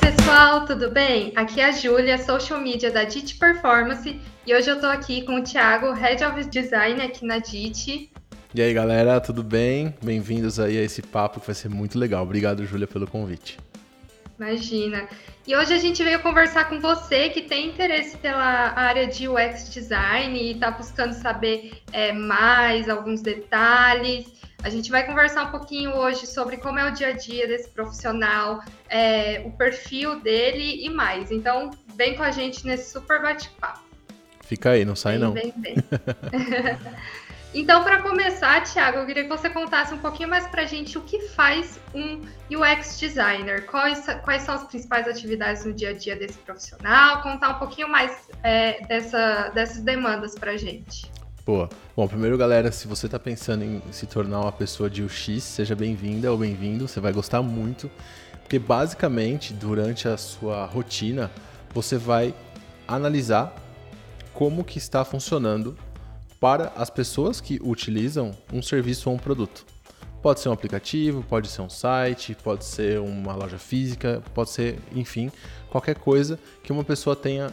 pessoal, tudo bem? Aqui é a Júlia, social media da DIT Performance, e hoje eu tô aqui com o Thiago, Head of Design aqui na DIT. E aí, galera, tudo bem? Bem-vindos aí a esse papo que vai ser muito legal. Obrigado, Júlia, pelo convite. Imagina. E hoje a gente veio conversar com você que tem interesse pela área de UX design e está buscando saber é, mais alguns detalhes. A gente vai conversar um pouquinho hoje sobre como é o dia a dia desse profissional, é, o perfil dele e mais. Então, vem com a gente nesse super bate-papo. Fica aí, não sai vem, não. Vem, vem. então, para começar, Thiago, eu queria que você contasse um pouquinho mais para a gente o que faz um UX designer, quais, quais são as principais atividades no dia a dia desse profissional, contar um pouquinho mais é, dessa, dessas demandas para a gente. Boa. Bom, primeiro, galera, se você está pensando em se tornar uma pessoa de UX, seja bem-vinda ou bem-vindo, você vai gostar muito, porque basicamente, durante a sua rotina, você vai analisar como que está funcionando para as pessoas que utilizam um serviço ou um produto. Pode ser um aplicativo, pode ser um site, pode ser uma loja física, pode ser, enfim, qualquer coisa que uma pessoa tenha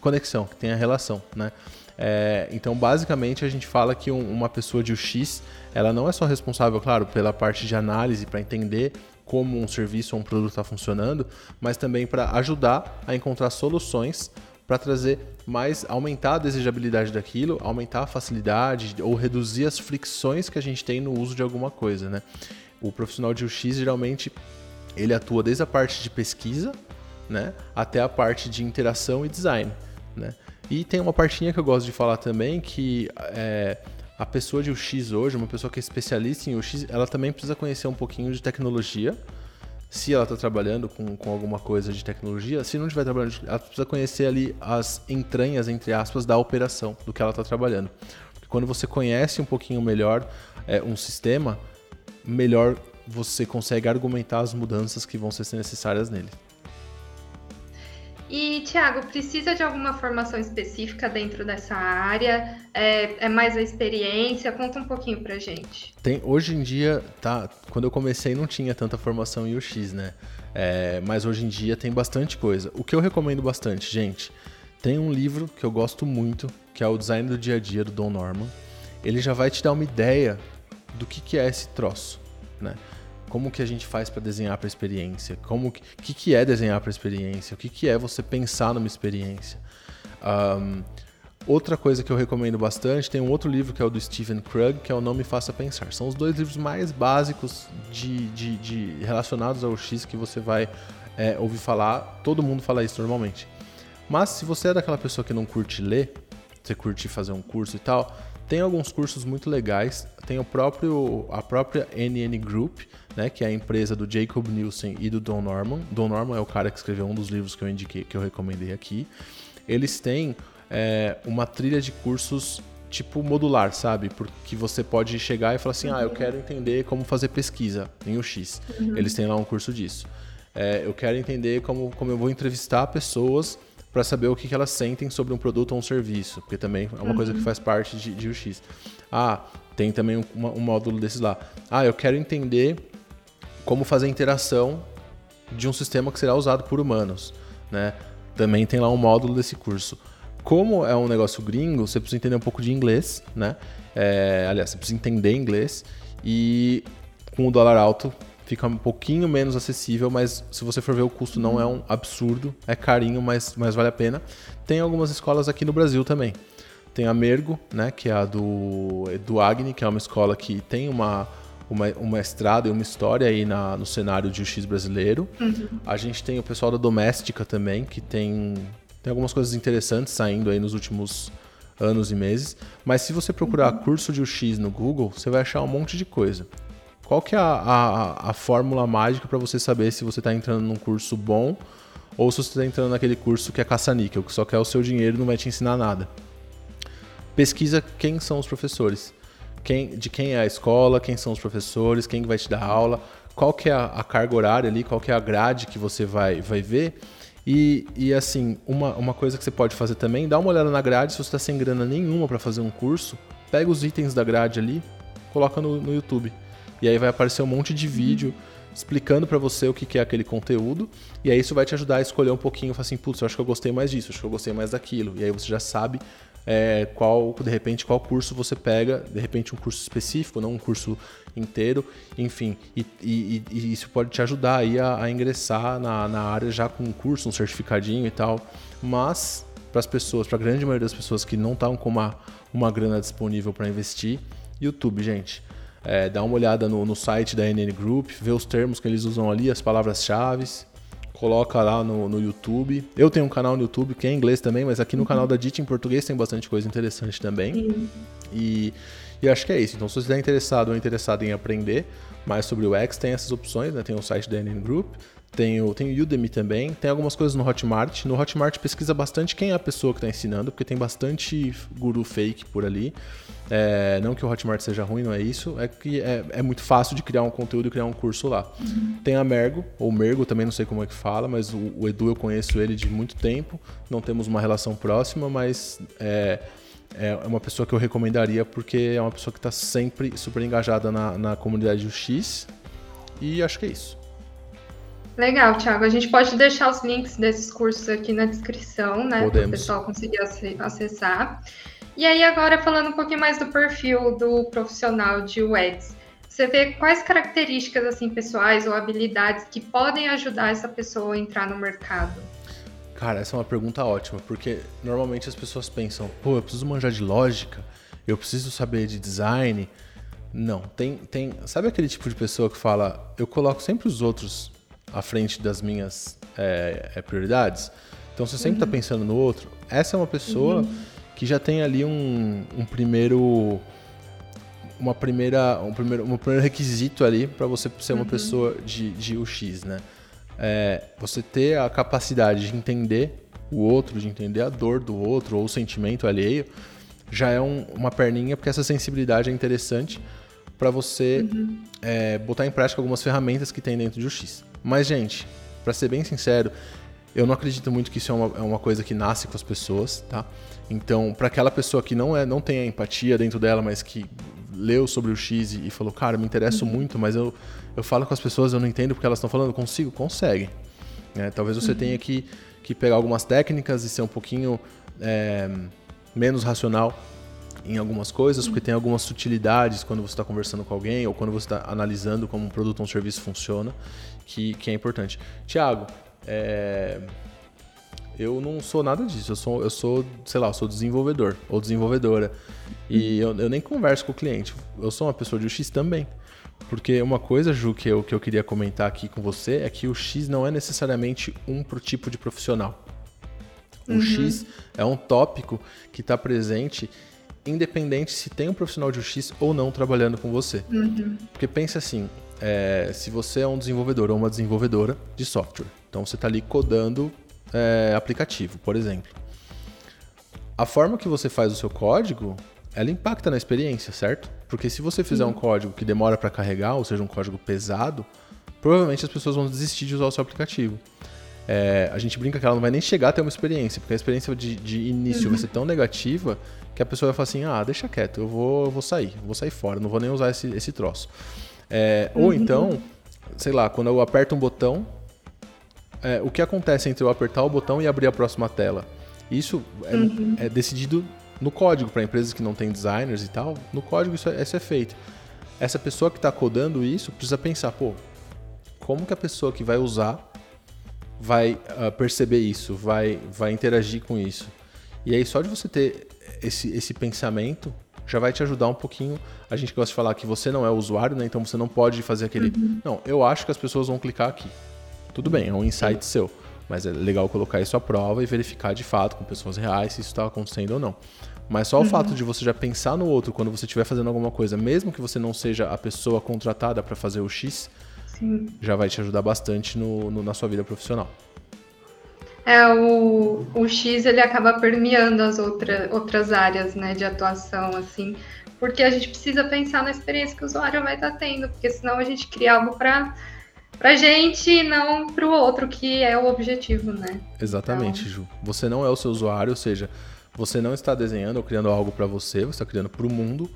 conexão, que tenha relação, né? É, então, basicamente, a gente fala que um, uma pessoa de UX, ela não é só responsável, claro, pela parte de análise para entender como um serviço ou um produto está funcionando, mas também para ajudar a encontrar soluções para trazer mais, aumentar a desejabilidade daquilo, aumentar a facilidade ou reduzir as fricções que a gente tem no uso de alguma coisa, né? O profissional de UX geralmente ele atua desde a parte de pesquisa, né, até a parte de interação e design, né? E tem uma partinha que eu gosto de falar também que é, a pessoa de UX hoje, uma pessoa que é especialista em UX, ela também precisa conhecer um pouquinho de tecnologia. Se ela está trabalhando com, com alguma coisa de tecnologia, se não estiver trabalhando, ela precisa conhecer ali as entranhas, entre aspas, da operação, do que ela está trabalhando. Porque quando você conhece um pouquinho melhor é, um sistema, melhor você consegue argumentar as mudanças que vão ser necessárias nele. E, Tiago, precisa de alguma formação específica dentro dessa área? É, é, mais a experiência? Conta um pouquinho pra gente. Tem, hoje em dia, tá, quando eu comecei não tinha tanta formação em UX, né? É, mas hoje em dia tem bastante coisa. O que eu recomendo bastante, gente, tem um livro que eu gosto muito, que é o Design do Dia a Dia, do Don Norman. Ele já vai te dar uma ideia do que, que é esse troço, né? Como que a gente faz para desenhar para experiência, como que, que, que é desenhar para experiência, o que, que é você pensar numa experiência. Um, outra coisa que eu recomendo bastante, tem um outro livro que é o do Stephen Krug, que é o Não Me Faça Pensar. São os dois livros mais básicos de, de, de relacionados ao X que você vai é, ouvir falar. Todo mundo fala isso normalmente. Mas se você é daquela pessoa que não curte ler, você curte fazer um curso e tal, tem alguns cursos muito legais. Tem o próprio a própria NN Group, né, que é a empresa do Jacob Nielsen e do Don Norman. Don Norman é o cara que escreveu um dos livros que eu indiquei, que eu recomendei aqui. Eles têm é, uma trilha de cursos tipo modular, sabe? Porque você pode chegar e falar assim, uhum. ah, eu quero entender como fazer pesquisa em UX. Uhum. Eles têm lá um curso disso. É, eu quero entender como, como eu vou entrevistar pessoas para saber o que, que, elas sentem sobre um produto ou um serviço, porque também é uma uhum. coisa que uhum. faz parte de, de UX. Ah, tem também um, um módulo desses lá. Ah, eu quero entender como fazer a interação de um sistema que será usado por humanos, né? Também tem lá um módulo desse curso. Como é um negócio gringo, você precisa entender um pouco de inglês, né? É, aliás, você precisa entender inglês e com o dólar alto fica um pouquinho menos acessível, mas se você for ver o custo não é um absurdo, é carinho, mas, mas vale a pena. Tem algumas escolas aqui no Brasil também. Tem a Mergo, né, que é a do, do Agni, que é uma escola que tem uma, uma, um mestrado e uma história aí na, no cenário de UX brasileiro. Uhum. A gente tem o pessoal da Doméstica também, que tem, tem algumas coisas interessantes saindo aí nos últimos anos e meses. Mas se você procurar uhum. curso de UX no Google, você vai achar um monte de coisa. Qual que é a, a, a fórmula mágica para você saber se você está entrando num curso bom ou se você está entrando naquele curso que é caça-níquel, que só quer o seu dinheiro e não vai te ensinar nada? Pesquisa quem são os professores, quem, de quem é a escola, quem são os professores, quem vai te dar aula, qual que é a, a carga horária ali, qual que é a grade que você vai, vai ver. E, e assim, uma, uma coisa que você pode fazer também, dá uma olhada na grade, se você está sem grana nenhuma para fazer um curso, pega os itens da grade ali, coloca no, no YouTube. E aí vai aparecer um monte de vídeo explicando para você o que é aquele conteúdo, e aí isso vai te ajudar a escolher um pouquinho, assim, putz, eu acho que eu gostei mais disso, acho que eu gostei mais daquilo, e aí você já sabe é, qual, de repente, qual curso você pega, de repente um curso específico, não um curso inteiro, enfim, e, e, e isso pode te ajudar aí a, a ingressar na, na área já com um curso, um certificadinho e tal, mas para as pessoas, para a grande maioria das pessoas que não estão com uma, uma grana disponível para investir, YouTube, gente. É, dá uma olhada no, no, site da NN Group, vê os termos que eles usam ali, as palavras-chave, coloca lá no, no, YouTube. Eu tenho um canal no YouTube que é em inglês também, mas aqui no uhum. canal da DIT em português tem bastante coisa interessante também. Sim. E, e acho que é isso. Então, se você está interessado ou interessado em aprender mais sobre o X, tem essas opções, né? Tem o site da NN Group, tem o, tem o Udemy também, tem algumas coisas no Hotmart. No Hotmart pesquisa bastante quem é a pessoa que está ensinando, porque tem bastante guru fake por ali. É, não que o Hotmart seja ruim, não é isso. É que é, é muito fácil de criar um conteúdo e criar um curso lá. Uhum. Tem a Mergo, ou Mergo, também não sei como é que fala, mas o, o, Edu eu conheço ele de muito tempo. Não temos uma relação próxima, mas é, é uma pessoa que eu recomendaria porque é uma pessoa que está sempre super engajada na, na comunidade UX. E acho que é isso. Legal, Thiago. A gente pode deixar os links desses cursos aqui na descrição, né? Para o pessoal conseguir acessar. E aí, agora falando um pouquinho mais do perfil do profissional de UX, você vê quais características assim pessoais ou habilidades que podem ajudar essa pessoa a entrar no mercado? Cara, essa é uma pergunta ótima, porque normalmente as pessoas pensam, pô, eu preciso manjar de lógica, eu preciso saber de design. Não, tem, tem. Sabe aquele tipo de pessoa que fala, eu coloco sempre os outros à frente das minhas é, prioridades. Então você sempre está uhum. pensando no outro. Essa é uma pessoa uhum. que já tem ali um, um primeiro uma primeira um primeiro um primeiro requisito ali para você ser uma uhum. pessoa de, de UX, né? É, você ter a capacidade de entender o outro, de entender a dor do outro ou o sentimento alheio, já é um, uma perninha porque essa sensibilidade é interessante para você uhum. é, botar em prática algumas ferramentas que tem dentro de UX. Mas, gente, para ser bem sincero, eu não acredito muito que isso é uma, é uma coisa que nasce com as pessoas, tá? Então, para aquela pessoa que não é, não tem a empatia dentro dela, mas que leu sobre o X e, falou, cara, me interesso uhum. muito, mas eu, eu falo com as pessoas, eu não entendo porque elas estão falando, consigo? Consegue. É, talvez você uhum. tenha que, que pegar algumas técnicas e ser um pouquinho é, menos racional em algumas coisas, porque tem algumas sutilidades quando você está conversando com alguém ou quando você está analisando como um produto ou um serviço funciona que, que é importante. Tiago, é... eu não sou nada disso. Eu sou, eu sou, sei lá, eu sou desenvolvedor ou desenvolvedora. E eu, eu nem converso com o cliente. Eu sou uma pessoa de UX também. Porque uma coisa, Ju, que eu, que eu queria comentar aqui com você é que o X não é necessariamente um pro tipo de profissional. O uhum. X é um tópico que está presente independente se tem um profissional de UX ou não trabalhando com você. Uhum. Porque pensa assim, é, se você é um desenvolvedor ou uma desenvolvedora de software. Então você está ali codando é, aplicativo, por exemplo. A forma que você faz o seu código, ela impacta na experiência, certo? Porque se você fizer um código que demora para carregar, ou seja, um código pesado, provavelmente as pessoas vão desistir de usar o seu aplicativo. É, a gente brinca que ela não vai nem chegar a ter uma experiência, porque a experiência de, de início uhum. vai ser tão negativa que a pessoa vai falar assim: ah, deixa quieto, eu vou, eu vou sair, vou sair fora, não vou nem usar esse, esse troço. É, uhum. Ou então, sei lá, quando eu aperto um botão, é, o que acontece entre eu apertar o botão e abrir a próxima tela? Isso é, uhum. é decidido no código para empresas que não têm designers e tal. No código isso é, isso é feito. Essa pessoa que está codando isso precisa pensar, pô, como que a pessoa que vai usar vai uh, perceber isso, vai, vai interagir com isso. E aí só de você ter esse, esse pensamento já vai te ajudar um pouquinho. A gente gosta de falar que você não é o usuário, né? Então você não pode fazer aquele. Uhum. Não, eu acho que as pessoas vão clicar aqui. Tudo bem, é um insight Sim. seu. Mas é legal colocar isso à prova e verificar de fato com pessoas reais se isso está acontecendo ou não. Mas só o uhum. fato de você já pensar no outro quando você estiver fazendo alguma coisa, mesmo que você não seja a pessoa contratada para fazer o X, Sim. já vai te ajudar bastante no, no, na sua vida profissional. É, o, o X ele acaba permeando as outra, outras áreas né, de atuação, assim, porque a gente precisa pensar na experiência que o usuário vai estar tendo, porque senão a gente cria algo para pra gente e não para o outro, que é o objetivo, né? Exatamente, então... Ju. Você não é o seu usuário, ou seja, você não está desenhando ou criando algo para você, você está criando para o mundo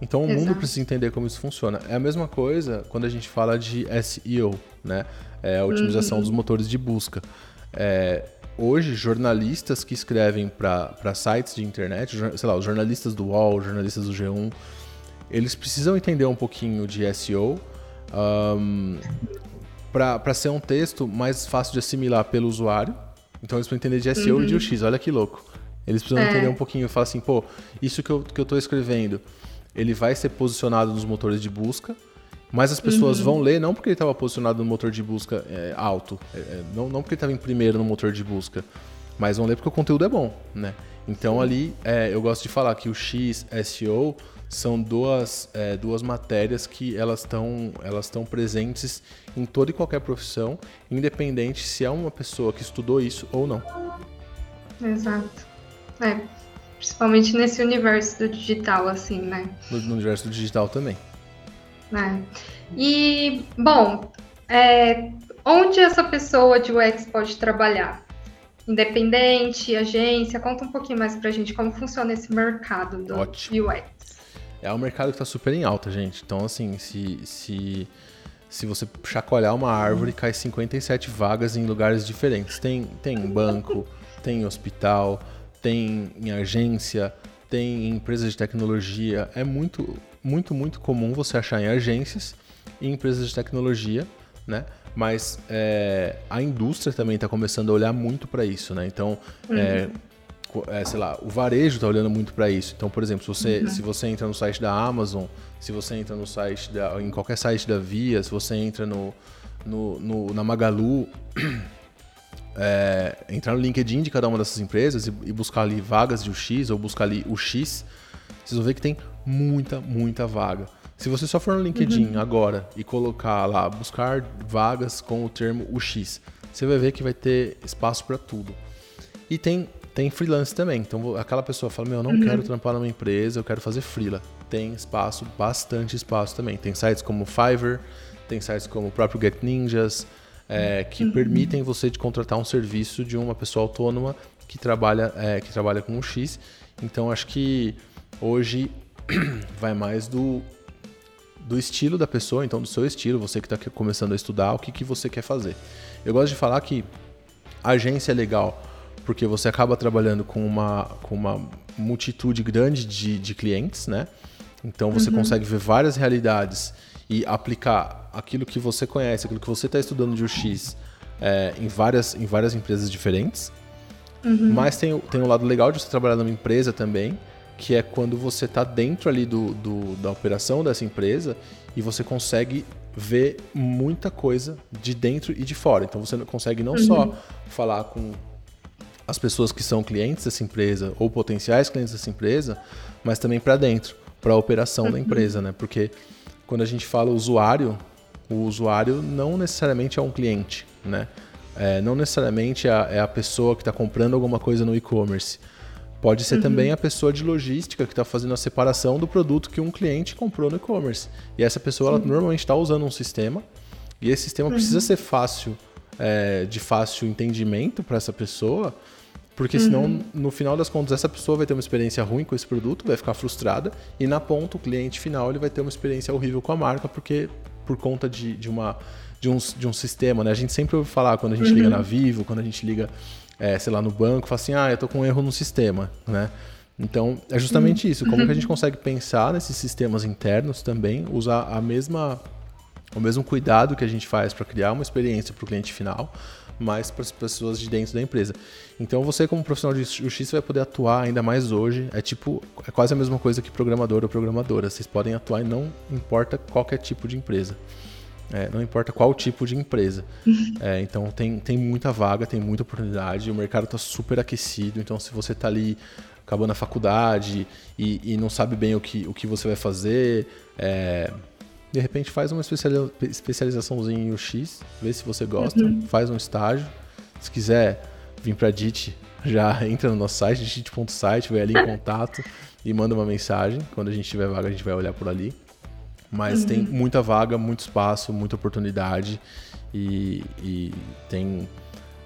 Então o Exato. mundo precisa entender como isso funciona. É a mesma coisa quando a gente fala de SEO, né? É a otimização uhum. dos motores de busca. É, hoje, jornalistas que escrevem para sites de internet, sei lá, os jornalistas do UOL, os jornalistas do G1, eles precisam entender um pouquinho de SEO um, para ser um texto mais fácil de assimilar pelo usuário. Então eles precisam entender de SEO uhum. e de UX, olha que louco. Eles precisam é. entender um pouquinho, falar assim, pô, isso que eu, que eu tô escrevendo, ele vai ser posicionado nos motores de busca, mas as pessoas uhum. vão ler não porque ele estava posicionado no motor de busca é, alto, é, é não, não porque ele estava em primeiro no motor de busca, mas vão ler porque o conteúdo é bom, né? Então ali é, eu gosto de falar que o X SEO são duas, é, duas matérias que elas estão elas estão presentes em toda e qualquer profissão, independente se é uma pessoa que estudou isso ou não. Exato. É, principalmente nesse universo do digital, assim, né? No, no universo do digital também. É. E, bom, é, onde essa pessoa de UX pode trabalhar? Independente, agência? Conta um pouquinho mais pra gente como funciona esse mercado do Ótimo. UX. É um mercado que está super em alta, gente. Então, assim, se, se, se você chacoalhar uma árvore, cai 57 vagas em lugares diferentes. Tem, tem banco, tem hospital, tem em agência, tem em empresas de tecnologia. É muito, muito, muito comum você achar em agências e empresas de tecnologia, né? Mas é, a indústria também está começando a olhar muito para isso, né? Então, uhum. é, é, sei lá, o varejo está olhando muito para isso. Então, por exemplo, se você, uhum. se você entra no site da Amazon, se você entra no site da, em qualquer site da Via, se você entra no, no, no na Magalu, é, entrar no LinkedIn de cada uma dessas empresas e, e, buscar ali vagas de UX ou buscar ali o X, vocês vão ver que tem muita, muita vaga. Se você só for no LinkedIn uhum. agora e colocar lá, buscar vagas com o termo UX, você vai ver que vai ter espaço para tudo. E tem tem freelance também. Então aquela pessoa fala: Meu, eu não uhum. quero trampar numa empresa, eu quero fazer freela. Tem espaço, bastante espaço também. Tem sites como Fiverr, tem sites como o próprio Get Ninjas, é, que uhum. permitem você de contratar um serviço de uma pessoa autônoma que trabalha, é, que trabalha com o X. Então acho que hoje vai mais do, do estilo da pessoa, então do seu estilo, você que está começando a estudar, o que, que você quer fazer. Eu gosto de falar que agência é legal porque você acaba trabalhando com uma, com uma multitude grande de, de clientes, né? Então você uhum. consegue ver várias realidades e aplicar aquilo que você conhece, aquilo que você está estudando de UX é, em, várias, em várias empresas diferentes. Uhum. Mas tem, tem um lado legal de você trabalhar numa empresa também, que é quando você está dentro ali do, do, da operação dessa empresa e você consegue ver muita coisa de dentro e de fora. Então você consegue não uhum. só falar com as pessoas que são clientes dessa empresa ou potenciais clientes dessa empresa, mas também para dentro, para a operação uhum. da empresa, né? Porque quando a gente fala usuário, o usuário não necessariamente é um cliente, né? É, não necessariamente é a, é a pessoa que está comprando alguma coisa no e-commerce. Pode ser uhum. também a pessoa de logística que está fazendo a separação do produto que um cliente comprou no e-commerce. E essa pessoa ela normalmente está usando um sistema e esse sistema uhum. precisa ser fácil, é, de fácil entendimento para essa pessoa porque senão, uhum. no final das contas, essa pessoa vai ter uma experiência ruim com esse produto, vai ficar frustrada, e na ponta, o cliente final ele vai ter uma experiência horrível com a marca, porque por conta de, de, uma, de, um, de um sistema, né? A gente sempre ouve falar quando a gente uhum. liga na Vivo, quando a gente liga, é, sei lá, no banco, fala assim, ah, eu tô com um erro no sistema, né? Então, é justamente isso. Como que a gente consegue pensar nesses sistemas internos também, usar a mesma, o mesmo cuidado que a gente faz para criar uma experiência para o cliente final, mais para as pessoas de dentro da empresa. Então você como profissional de justiça vai poder atuar ainda mais hoje. É tipo, é quase a mesma coisa que programador ou programadora. Vocês podem atuar e não importa qualquer tipo de empresa. É, não importa qual tipo de empresa. É, então tem, tem muita vaga, tem muita oportunidade, o mercado está super aquecido. Então se você está ali acabando a faculdade e, e, não sabe bem o que, o que você vai fazer, é, de repente faz uma especializaçãozinha em UX, vê se você gosta, uhum. faz um estágio. Se quiser vir para a DIT, já entra no nosso site, dit.site, vai ali em contato e manda uma mensagem. Quando a gente tiver vaga, a gente vai olhar por ali. Mas uhum. tem muita vaga, muito espaço, muita oportunidade e, e tem,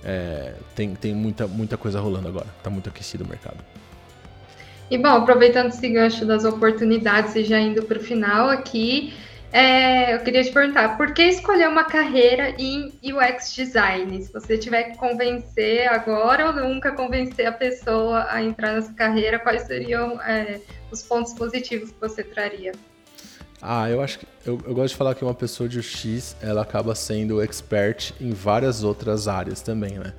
é, tem, tem muita, muita coisa rolando agora. Está muito aquecido o mercado. E bom, aproveitando esse gancho das oportunidades e já indo para o final aqui, é, eu queria te perguntar, por que escolher uma carreira em UX Design? Se você tiver que convencer agora ou nunca convencer a pessoa a entrar nessa carreira, quais seriam é, os pontos positivos que você traria? Ah, eu acho que eu, eu, gosto de falar que uma pessoa de UX ela acaba sendo expert em várias outras áreas também, né?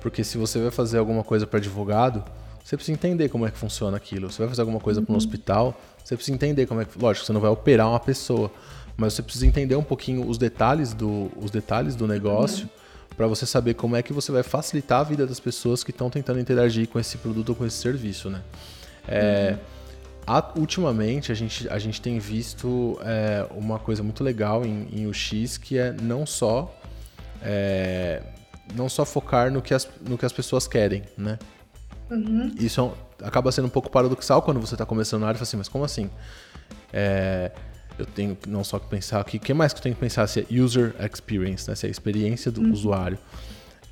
Porque se você vai fazer alguma coisa para advogado, você precisa entender como é que funciona aquilo. Você vai fazer alguma coisa uhum. para um hospital, você precisa entender como é que. Lógico, você não vai operar uma pessoa, mas você precisa entender um pouquinho os detalhes do, os detalhes do negócio uhum. para você saber como é que você vai facilitar a vida das pessoas que estão tentando interagir com esse produto ou com esse serviço, né? É, uhum. A, ultimamente a gente, a gente tem visto é, uma coisa muito legal em, em UX que é não só é, não só focar no que as, no que as pessoas querem, né? Uhum. Isso é um, acaba sendo um pouco paradoxal quando você está começando na área e fala assim, mas como assim? É, eu tenho não só que pensar aqui, o que mais que eu tenho que pensar se é user experience, né? se é a experiência do uhum. usuário.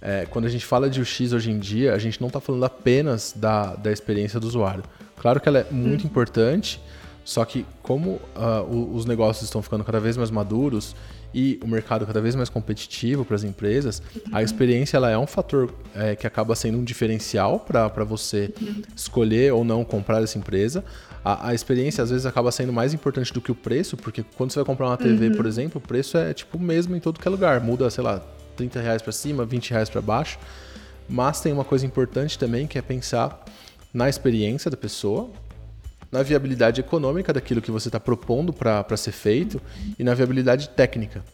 É, quando a gente fala de UX hoje em dia, a gente não está falando apenas da, da experiência do usuário. Claro que ela é muito uhum. importante, só que como uh, os negócios estão ficando cada vez mais maduros e o mercado cada vez mais competitivo para as empresas, uhum. a experiência ela é um fator é, que acaba sendo um diferencial para você uhum. escolher ou não comprar essa empresa. A, a, experiência às vezes acaba sendo mais importante do que o preço, porque quando você vai comprar uma TV, uhum. por exemplo, o preço é tipo o mesmo em todo que é lugar, muda, sei lá, 30 reais para cima, 20 reais para baixo. Mas tem uma coisa importante também que é pensar na experiência da pessoa, na viabilidade econômica daquilo que você está propondo para ser feito e na viabilidade técnica.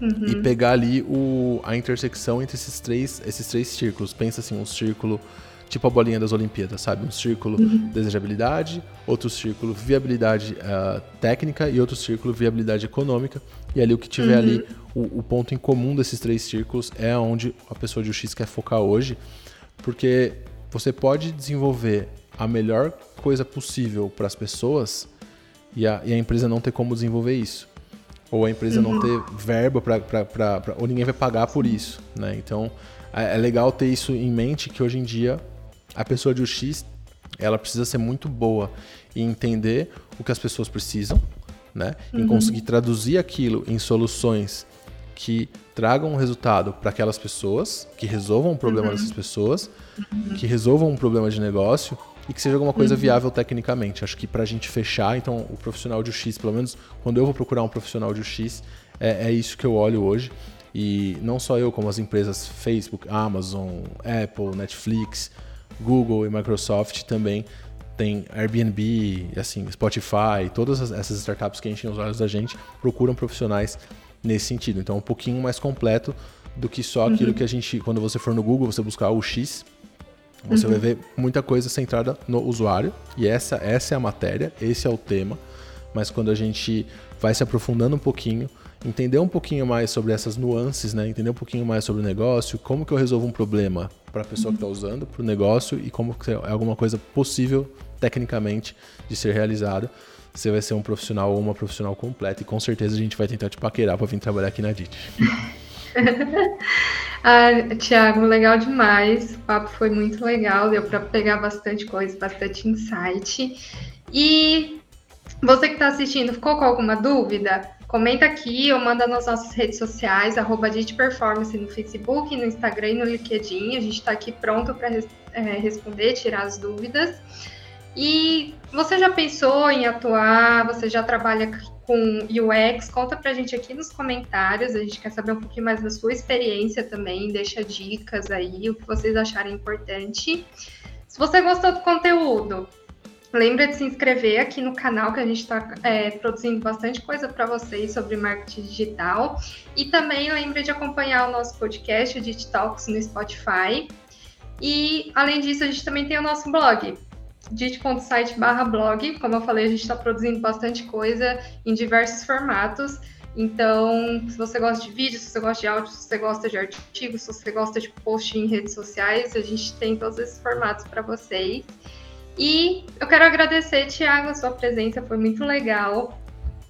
Uhum. E pegar ali o, a intersecção entre esses três, esses três círculos. Pensa assim, um círculo tipo a bolinha das Olimpíadas, sabe? Um círculo uhum. desejabilidade, outro círculo viabilidade uh, técnica e outro círculo viabilidade econômica. E ali o que tiver uhum. ali, o, o, ponto em comum desses três círculos é onde a pessoa de UX quer focar hoje, porque você pode desenvolver a melhor coisa possível para as pessoas e a, e a, empresa não ter como desenvolver isso. Ou a empresa uhum. não ter verba para. Ou ninguém vai pagar por isso. Né? Então é, é legal ter isso em mente que hoje em dia a pessoa de UX ela precisa ser muito boa em entender o que as pessoas precisam, né? Uhum. Em conseguir traduzir aquilo em soluções que tragam um resultado para aquelas pessoas, que resolvam o problema uhum. dessas pessoas, uhum. que resolvam um problema de negócio e que seja alguma coisa uhum. viável tecnicamente. Acho que para a gente fechar, então, o profissional de UX, pelo menos quando eu vou procurar um profissional de UX, é, é isso que eu olho hoje. E não só eu, como as empresas Facebook, Amazon, Apple, Netflix, Google e Microsoft também tem Airbnb, assim, Spotify, todas essas startups que enchem os olhos da gente procuram profissionais nesse sentido. Então, é um pouquinho mais completo do que só aquilo uhum. que a gente, quando você for no Google, você buscar o X, você uhum. vai ver muita coisa centrada no usuário, e essa, essa é a matéria, esse é o tema. Mas quando a gente vai se aprofundando um pouquinho, entender um pouquinho mais sobre essas nuances, né? entender um pouquinho mais sobre o negócio, como que eu resolvo um problema para a pessoa uhum. que está usando, para o negócio, e como que é alguma coisa possível tecnicamente de ser realizada, você vai ser um profissional ou uma profissional completa, e com certeza a gente vai tentar te paquerar para vir trabalhar aqui na DIT. ah, Tiago, legal demais. O papo foi muito legal, deu para pegar bastante coisa, bastante insight. E você que está assistindo, ficou com alguma dúvida? Comenta aqui ou manda nas nossas redes sociais, arroba Performance no Facebook, no Instagram e no LinkedIn. A gente está aqui pronto para é, responder, tirar as dúvidas. E você já pensou em atuar? Você já trabalha com UX? Conta pra gente aqui nos comentários. A gente quer saber um pouquinho mais da sua experiência também. Deixa dicas aí, o que vocês acharem importante. Se você gostou do conteúdo, lembra de se inscrever aqui no canal, que a gente está é, produzindo bastante coisa para vocês sobre marketing digital. E também lembra de acompanhar o nosso podcast, o Digit Talks, no Spotify. E, além disso, a gente também tem o nosso blog, dit.site barra blog. Como eu falei, a gente está produzindo bastante coisa em diversos formatos. Então, se você gosta de vídeo, se você gosta de áudio, se você gosta de artigos, se você gosta de post em redes sociais, a gente tem todos esses formatos para vocês. E eu quero agradecer, Tiago, a sua presença, foi muito legal.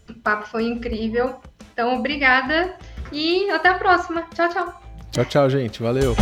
O papo foi incrível. Então, obrigada e até a próxima. Tchau, tchau. Tchau, tchau, gente. Valeu.